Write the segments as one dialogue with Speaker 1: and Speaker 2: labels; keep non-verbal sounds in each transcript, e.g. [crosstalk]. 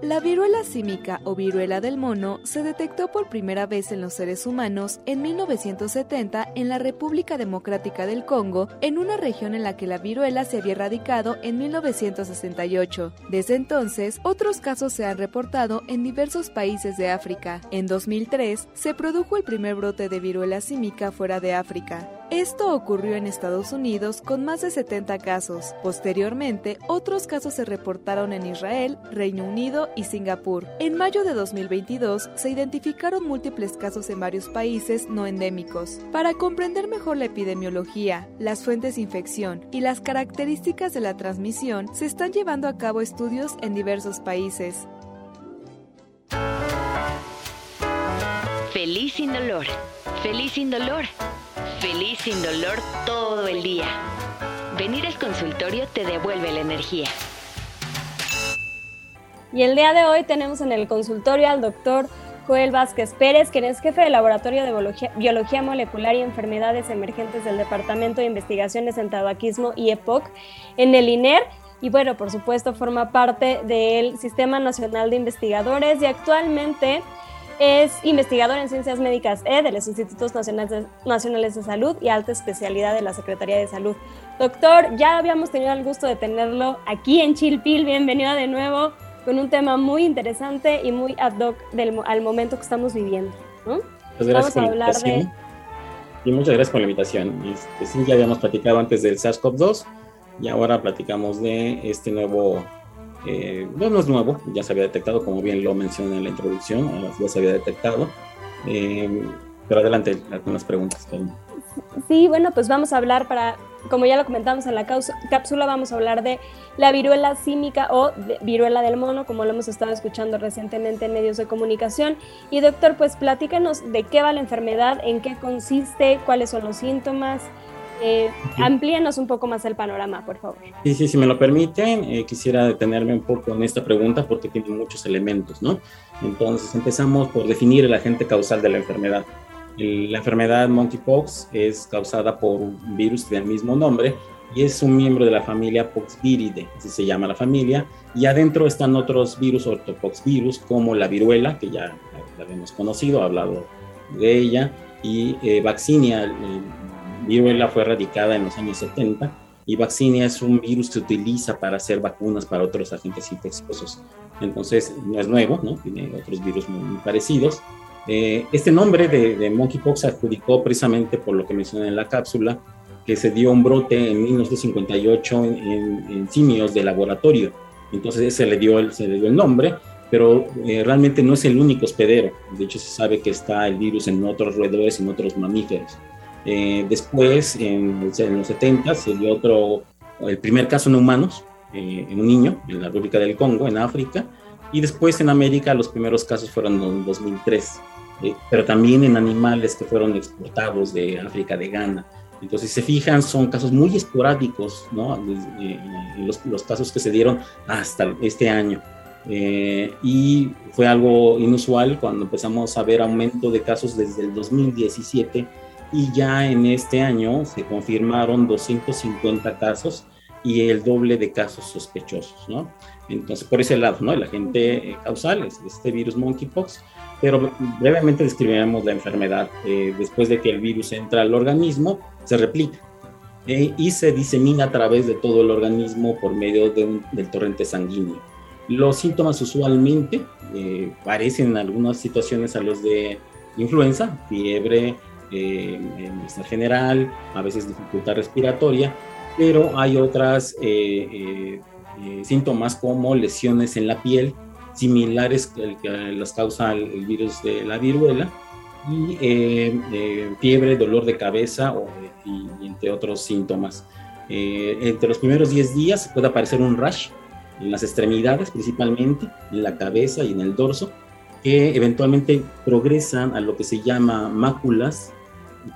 Speaker 1: La viruela símica o viruela del mono se detectó por primera vez en los seres humanos en 1970 en la República Democrática del Congo, en una región en la que la viruela se había erradicado en 1968. Desde entonces, otros casos se han reportado en diversos países de África. En 2003, se produjo el primer brote de viruela símica fuera de África. Esto ocurrió en Estados Unidos con más de 70 casos. Posteriormente, otros casos se reportaron en Israel, Reino Unido y Singapur. En mayo de 2022 se identificaron múltiples casos en varios países no endémicos. Para comprender mejor la epidemiología, las fuentes de infección y las características de la transmisión, se están llevando a cabo estudios en diversos países.
Speaker 2: Feliz sin dolor. Feliz sin dolor. Feliz sin dolor todo el día. Venir al consultorio te devuelve la energía.
Speaker 3: Y el día de hoy tenemos en el consultorio al doctor Joel Vázquez Pérez, quien es jefe del Laboratorio de Biología, Biología Molecular y Enfermedades Emergentes del Departamento de Investigaciones en Tabaquismo y EPOC en el INER. Y bueno, por supuesto, forma parte del Sistema Nacional de Investigadores y actualmente es investigador en Ciencias Médicas E de los Institutos Nacionales de, de Salud y Alta Especialidad de la Secretaría de Salud. Doctor, ya habíamos tenido el gusto de tenerlo aquí en Chilpil. Bienvenido de nuevo con un tema muy interesante y muy ad hoc del, al momento que estamos viviendo. ¿no?
Speaker 4: Muchas gracias por la invitación. Y muchas gracias por la invitación. Este, sí, ya habíamos platicado antes del SARS-CoV-2 y ahora platicamos de este nuevo eh, no, es nuevo, ya se había detectado, como bien lo mencioné en la introducción, ya se había detectado. Eh, pero adelante, algunas preguntas.
Speaker 3: Sí, bueno, pues vamos a hablar para, como ya lo comentamos en la cápsula, vamos a hablar de la viruela símica o viruela del mono, como lo hemos estado escuchando recientemente en medios de comunicación. Y doctor, pues platícanos de qué va la enfermedad, en qué consiste, cuáles son los síntomas, eh, amplíenos un poco más el panorama, por favor.
Speaker 4: Sí, sí, si me lo permiten, eh, quisiera detenerme un poco en esta pregunta porque tiene muchos elementos, ¿no? Entonces, empezamos por definir el agente causal de la enfermedad. la enfermedad monkeypox es causada por un virus del mismo nombre y es un miembro de la familia Poxviridae, así se llama la familia, y adentro están otros virus, ortopoxvirus, como la viruela, que ya la hemos conocido, hablado de ella, y eh, vaccinia, viruela fue erradicada en los años 70 y vaccinia es un virus que se utiliza para hacer vacunas para otros agentes infecciosos. Entonces, no es nuevo, ¿no? Tiene otros virus muy, parecidos. Eh, este nombre de, de, monkeypox se adjudicó precisamente por lo que mencioné en la cápsula, que se dio un brote en 1958 en, simios de laboratorio. Entonces, se le dio el, se le dio el nombre, pero eh, realmente no es el único hospedero. De hecho, se sabe que está el virus en otros roedores, en otros mamíferos. Eh, después, en, los 70, se dio otro, el primer caso en humanos, eh, en un niño, en la República del Congo, en África, y después en América los primeros casos fueron en 2003, eh, pero también en animales que fueron exportados de África, de Ghana. Entonces, si se fijan, son casos muy esporádicos, ¿no? Los, los, casos que se dieron hasta este año. y fue algo inusual cuando empezamos a ver aumento de casos desde el 2017 y ya en este año se confirmaron 250 casos y el doble de casos sospechosos, ¿no? Entonces, por ese lado, ¿no? El agente eh, causal es este virus monkeypox, pero brevemente describiremos la enfermedad. Eh, después de que el virus entra al organismo, se replica eh, y se disemina a través de todo el organismo por medio de un, del torrente sanguíneo. Los síntomas usualmente parecen en algunas situaciones a los de influenza, fiebre, eh, en general, a veces dificultad respiratoria, pero hay otras eh, eh, eh, síntomas como lesiones en la piel, similares que, que las causa el, virus de la viruela, y fiebre, dolor de cabeza o, y, entre otros síntomas. entre los primeros 10 días puede aparecer un rash en las extremidades principalmente, en la cabeza y en el dorso, que eventualmente progresan a lo que se llama máculas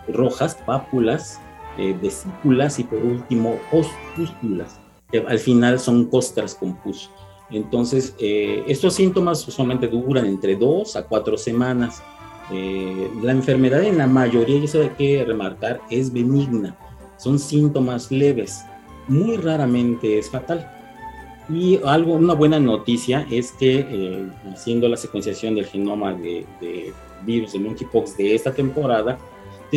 Speaker 4: rojas, pápulas, eh, vesículas y por último opúsculas, que al final son costras con pus. Entonces, eh, estos síntomas solamente duran entre dos a cuatro semanas. Eh, la enfermedad en la mayoría, y eso hay que remarcar, es benigna. Son síntomas leves. Muy raramente es fatal. Y algo, una buena noticia es que eh, haciendo la secuenciación del genoma de, de virus de monkeypox de esta temporada,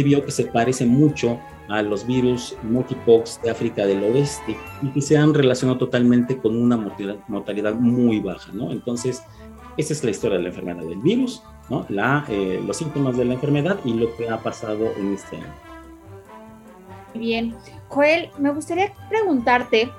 Speaker 4: vio que se parece mucho a los virus monkeypox de África del Oeste y que se han relacionado totalmente con una mortalidad, muy baja, ¿no? Entonces, esa es la historia de la enfermedad del virus, ¿no? La, eh, los síntomas de la enfermedad y lo que ha pasado en este año.
Speaker 5: Bien. Joel, me gustaría preguntarte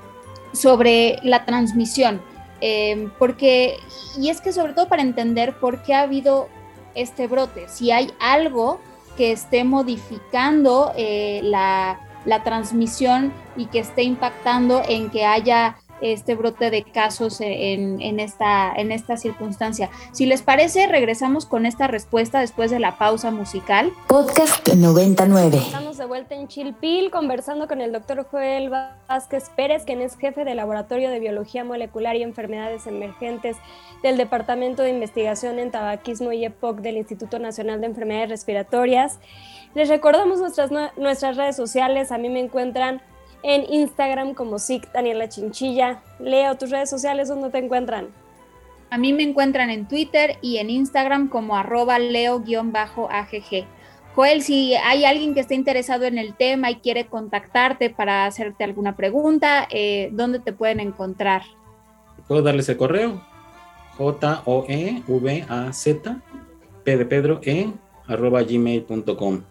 Speaker 5: sobre la transmisión, eh, porque, y es que sobre todo para entender por qué ha habido este brote, si hay algo que esté modificando eh, la, la transmisión y que esté impactando en que haya este brote de casos en, en, esta, en esta circunstancia. Si les parece, regresamos con esta respuesta después de la pausa musical.
Speaker 2: Podcast 99.
Speaker 3: Estamos de vuelta en Chilpil conversando con el doctor Joel Vázquez Pérez, quien es jefe del Laboratorio de Biología Molecular y Enfermedades Emergentes del Departamento de Investigación en Tabaquismo y EPOC del Instituto Nacional de Enfermedades Respiratorias. Les recordamos nuestras, nuestras redes sociales, a mí me encuentran en Instagram como SIC Daniela Chinchilla. Leo, tus redes sociales, ¿dónde te encuentran?
Speaker 5: A mí me encuentran en Twitter y en Instagram como arroba leo-agg. Joel, si hay alguien que esté interesado en el tema y quiere contactarte para hacerte alguna pregunta, eh, ¿dónde te pueden encontrar?
Speaker 4: Puedo darles el correo, J-O-E-V-A-Z, P de Pedro, E, arroba gmail.com,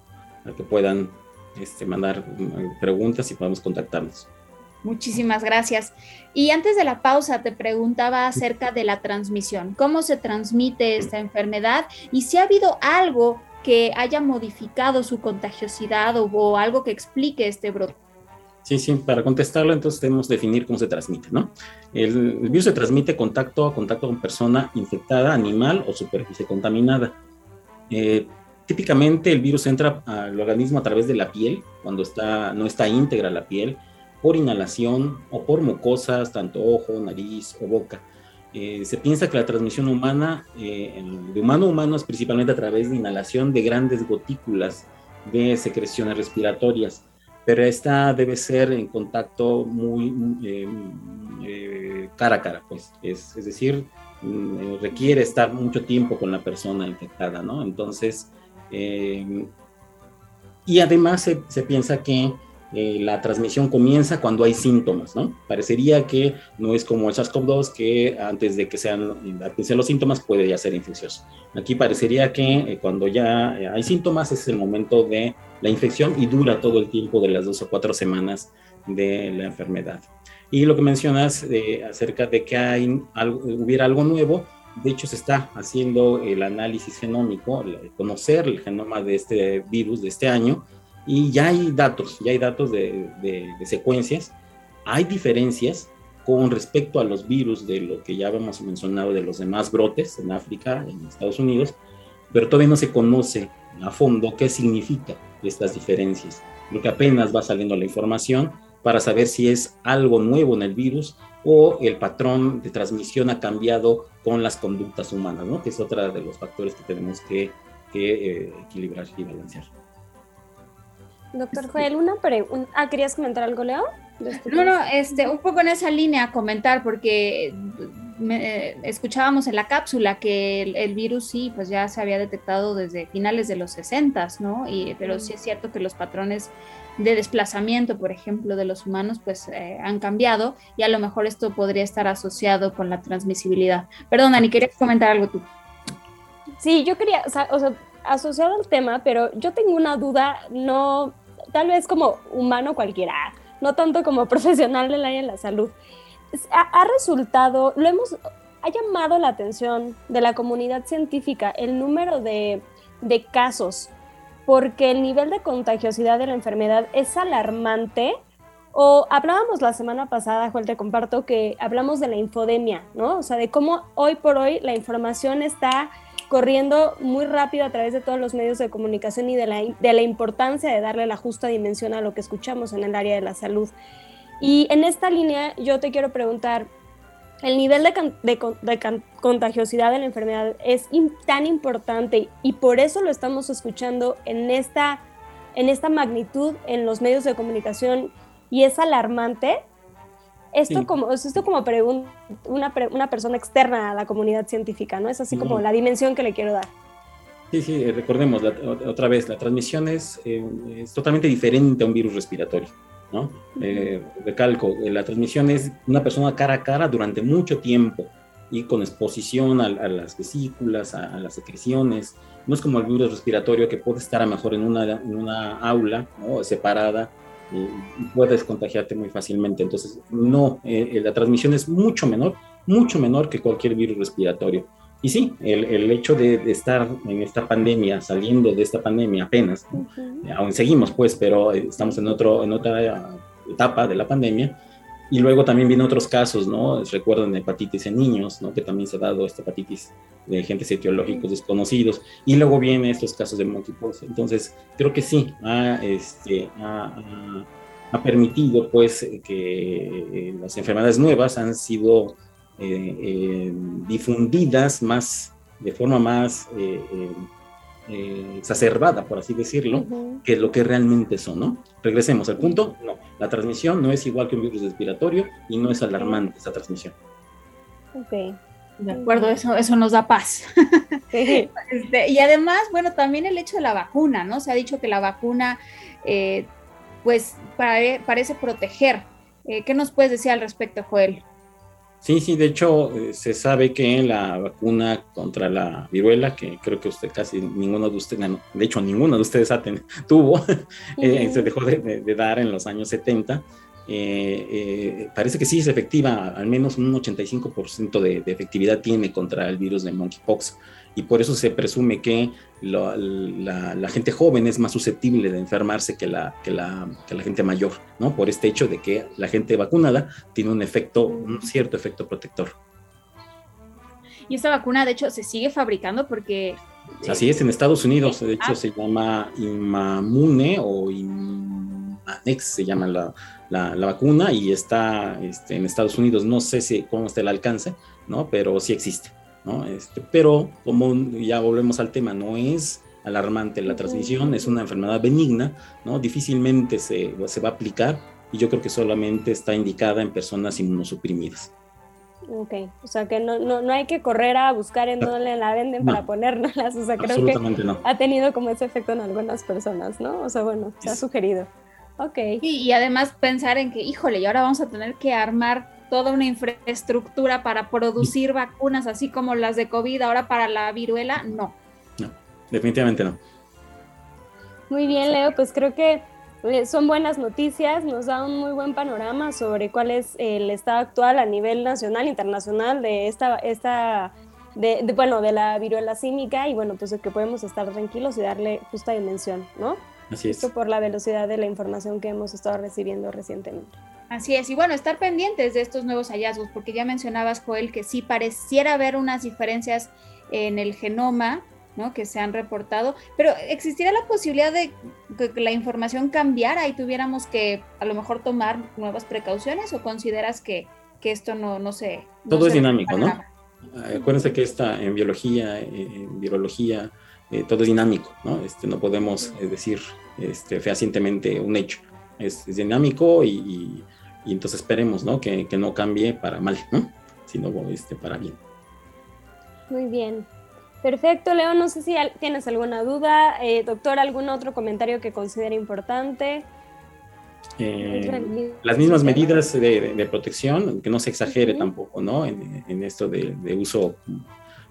Speaker 4: para que puedan este, mandar mm, preguntas y podemos contactarnos.
Speaker 5: Muchísimas gracias. Y antes de la pausa te preguntaba acerca de la transmisión, cómo se transmite esta enfermedad y si ha habido algo que haya modificado su contagiosidad o, algo que explique este brote.
Speaker 4: Sí, sí, para contestarlo entonces tenemos que definir cómo se transmite, ¿no? El, el, virus se transmite contacto a contacto con persona infectada, animal o superficie contaminada. Eh, Típicamente el virus entra al organismo a través de la piel, cuando está, no está íntegra la piel, por inhalación o por mucosas, tanto ojo, nariz o boca. Eh, se piensa que la transmisión humana, eh, de humano a humano, es principalmente a través de inhalación de grandes gotículas de secreciones respiratorias, pero esta debe ser en contacto muy eh, cara a cara, pues, es, es decir, mm, requiere estar mucho tiempo con la persona infectada, ¿no? Entonces, eh, y además se, piensa que eh, la transmisión comienza cuando hay síntomas, ¿no? Parecería que no es como el SARS-CoV-2 que antes de que sean, sean los síntomas puede ya ser infeccioso. Aquí parecería que eh, cuando ya hay síntomas es el momento de la infección y dura todo el tiempo de las dos o cuatro semanas de la enfermedad. Y lo que mencionas acerca de que hay algo, hubiera algo nuevo, de hecho, se está haciendo el análisis genómico, conocer el genoma de este virus de este año, y ya hay datos, ya hay datos de, secuencias. Hay diferencias con respecto a los virus de lo que ya hemos mencionado de los demás brotes en África, en Estados Unidos, pero todavía no se conoce a fondo qué significa estas diferencias. Lo que apenas va saliendo la información para saber si es algo nuevo en el virus o el patrón de transmisión ha cambiado con las conductas humanas, ¿no? que es otra de los factores que tenemos que, que eh, equilibrar y balancear.
Speaker 3: Doctor Joel, una pregunta. Ah, ¿querías comentar algo, Leo?
Speaker 5: No, no, este, un poco en esa línea comentar, porque eh, escuchábamos en la cápsula que el, virus sí, pues ya se había detectado desde finales de los 60, ¿no? Y, pero sí es cierto que los patrones de desplazamiento, por ejemplo, de los humanos, pues eh, han cambiado y a lo mejor esto podría estar asociado con la transmisibilidad. Perdón, Dani, ¿querías comentar algo tú?
Speaker 3: Sí, yo quería, o sea, asociado al tema, pero yo tengo una duda, no, tal vez como humano cualquiera, no tanto como [laughs] profesional del área de la salud. Ha, ha resultado, lo hemos, ha llamado la atención de la comunidad científica el número de, de casos porque el nivel de contagiosidad de la enfermedad es alarmante. O hablábamos la semana pasada, Joel, te comparto que hablamos de la infodemia, ¿no? O sea, de cómo hoy por hoy la información está corriendo muy rápido a través de todos los medios de comunicación y de la, de la importancia de darle la justa dimensión a lo que escuchamos en el área de la salud. Y en esta línea yo te quiero preguntar, el nivel de, contagiosidad de la enfermedad es tan importante y por eso lo estamos escuchando en esta, en esta magnitud en los medios de comunicación y es alarmante. Esto como, esto como una, una, persona externa a la comunidad científica, ¿no? Es así como la dimensión que le quiero dar.
Speaker 4: Sí, sí, eh, recordemos otra vez, la transmisión es, eh, es totalmente diferente a un virus respiratorio. ¿No? Eh, recalco, eh, la transmisión es una persona cara a cara durante mucho tiempo y con exposición a, las vesículas, a, las secreciones. No es como el virus respiratorio que puede estar a mejor en una, en una aula separada y, puedes contagiarte muy fácilmente. Entonces, no, eh, la transmisión es mucho menor, mucho menor que cualquier virus respiratorio. Y sí, el, el hecho de, estar en esta pandemia, saliendo de esta pandemia apenas, aún seguimos pues, pero estamos en, otro, en otra etapa de la pandemia, y luego también vienen otros casos, ¿no? Recuerdan hepatitis en niños, ¿no? Que también se ha dado esta hepatitis de agentes etiológicos desconocidos. Y luego vienen estos casos de monkeypox. Entonces, creo que sí, ha, este, ha, ha permitido, pues, que eh, las enfermedades nuevas han sido eh, eh, difundidas más, de forma más eh, exacerbada, por así decirlo, que lo que realmente son, ¿no? Regresemos al punto, no, la transmisión no es igual que un virus respiratorio y no es alarmante esa transmisión.
Speaker 5: Ok. De acuerdo, eso, eso nos da paz. [laughs] Este, y además, bueno, también el hecho de la vacuna, ¿no? Se ha dicho que la vacuna, pues, parece proteger. ¿Qué nos puedes decir al respecto, Joel?
Speaker 4: Sí, sí, de hecho eh, se sabe que la vacuna contra la viruela, que creo que usted casi ninguno de ustedes, de hecho ninguno de ustedes [laughs] tuvo, [laughs] eh, se dejó de, dar en los años 70. Eh, parece que sí es efectiva, al menos un 85% de, de efectividad tiene contra el virus de monkeypox y por eso se presume que la, gente joven es más susceptible de enfermarse que la, que, la, que la gente mayor, ¿no? Por este hecho de que la gente vacunada tiene un efecto, un cierto efecto protector.
Speaker 5: Y esta vacuna, de hecho, se sigue fabricando porque...
Speaker 4: Así es, en Estados Unidos, de hecho, ah. se llama Imamune o Imanex, se llama la, la, vacuna y está este, en Estados Unidos. No sé si cómo está el alcance, ¿no? Pero sí existe. Este, pero como ya volvemos al tema, no es alarmante la transmisión, es una enfermedad benigna, ¿no? Difícilmente se, se va a aplicar y yo creo que solamente está indicada en personas inmunosuprimidas.
Speaker 3: Ok, o sea que no, no, no hay que correr a buscar en dónde la venden para ponérnoslas, o sea, creo que ha tenido como ese efecto en algunas personas, ¿no? O sea, bueno, se ha sugerido. Ok.
Speaker 5: y además pensar en que, híjole, y ahora vamos a tener que armar toda una infraestructura para producir vacunas, así como las de COVID ahora para la viruela, no.
Speaker 4: No, definitivamente no.
Speaker 3: Muy bien, Leo, pues creo que eh, son buenas noticias, nos da un muy buen panorama sobre cuál es el estado actual a nivel nacional, internacional de esta, esta de, bueno, de la viruela símica y bueno, pues que podemos estar tranquilos y darle justa dimensión, ¿no?
Speaker 4: Así es.
Speaker 3: Esto por la velocidad de la información que hemos estado recibiendo recientemente.
Speaker 5: Así es, y bueno, estar pendientes de estos nuevos hallazgos, porque ya mencionabas, Joel, que sí pareciera haber unas diferencias en el genoma, ¿no? Que se han reportado, pero ¿existiría la posibilidad de que la información cambiara y tuviéramos que a lo mejor tomar nuevas precauciones o consideras que, esto no, no se...
Speaker 4: Todo es dinámico, ¿no? Acuérdense que esta en biología, en virología, eh, todo es dinámico, ¿no? Este, no podemos decir este, fehacientemente un hecho. Es, dinámico y y entonces esperemos, ¿no? Que, no cambie para mal, ¿no? Sino este, para bien.
Speaker 3: Muy bien. Perfecto, Leo. No sé si tienes alguna duda. Eh, doctor, ¿algún otro comentario que considere importante?
Speaker 4: Eh, las mismas medidas de, protección, que no se exagere tampoco, ¿no? En, esto de, uso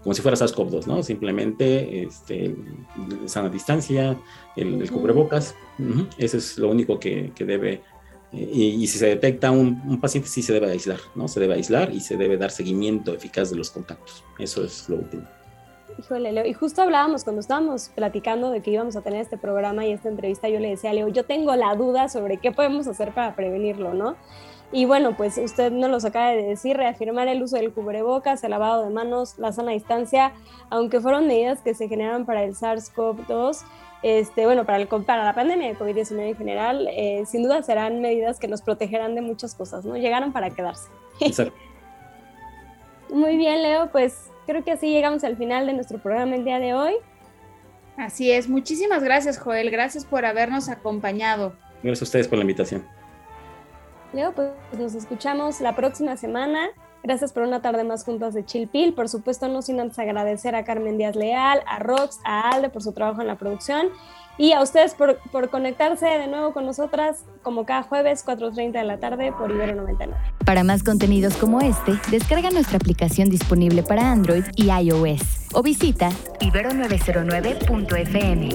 Speaker 4: como si fuera SARS-CoV-2, ¿no? Simplemente este, sana distancia, el, cubrebocas, eso es lo único que, que debe y, si se detecta un, paciente, sí se debe aislar, ¿no? Se debe aislar y se debe dar seguimiento eficaz de los contactos. Eso es lo último.
Speaker 3: Híjole, Leo, y justo hablábamos cuando estábamos platicando de que íbamos a tener este programa y esta entrevista, yo le decía a Leo, yo tengo la duda sobre qué podemos hacer para prevenirlo, ¿no? Y bueno, pues usted nos los acaba de decir, reafirmar el uso del cubrebocas, el lavado de manos, la sana distancia, aunque fueron medidas que se generaron para el SARS-CoV-2, este, bueno, para, el, para la pandemia de COVID-19 en general, eh, sin duda serán medidas que nos protegerán de muchas cosas, ¿no? Llegaron para quedarse. [laughs] Muy bien, Leo, pues creo que así llegamos al final de nuestro programa el día de hoy.
Speaker 5: Así es, muchísimas gracias, Joel, gracias por habernos acompañado.
Speaker 4: Gracias a ustedes por la invitación.
Speaker 3: Leo, pues nos escuchamos la próxima semana. Gracias por una tarde más juntas de Chilpil. Por supuesto, no sin antes agradecer a Carmen Díaz Leal, a Rox, a Alde por su trabajo en la producción y a ustedes por, por conectarse de nuevo con nosotras como cada jueves 4.30 de la tarde por Ibero 99.
Speaker 2: Para más contenidos como este, descarga nuestra aplicación disponible para Android y iOS o visita ibero909.fm.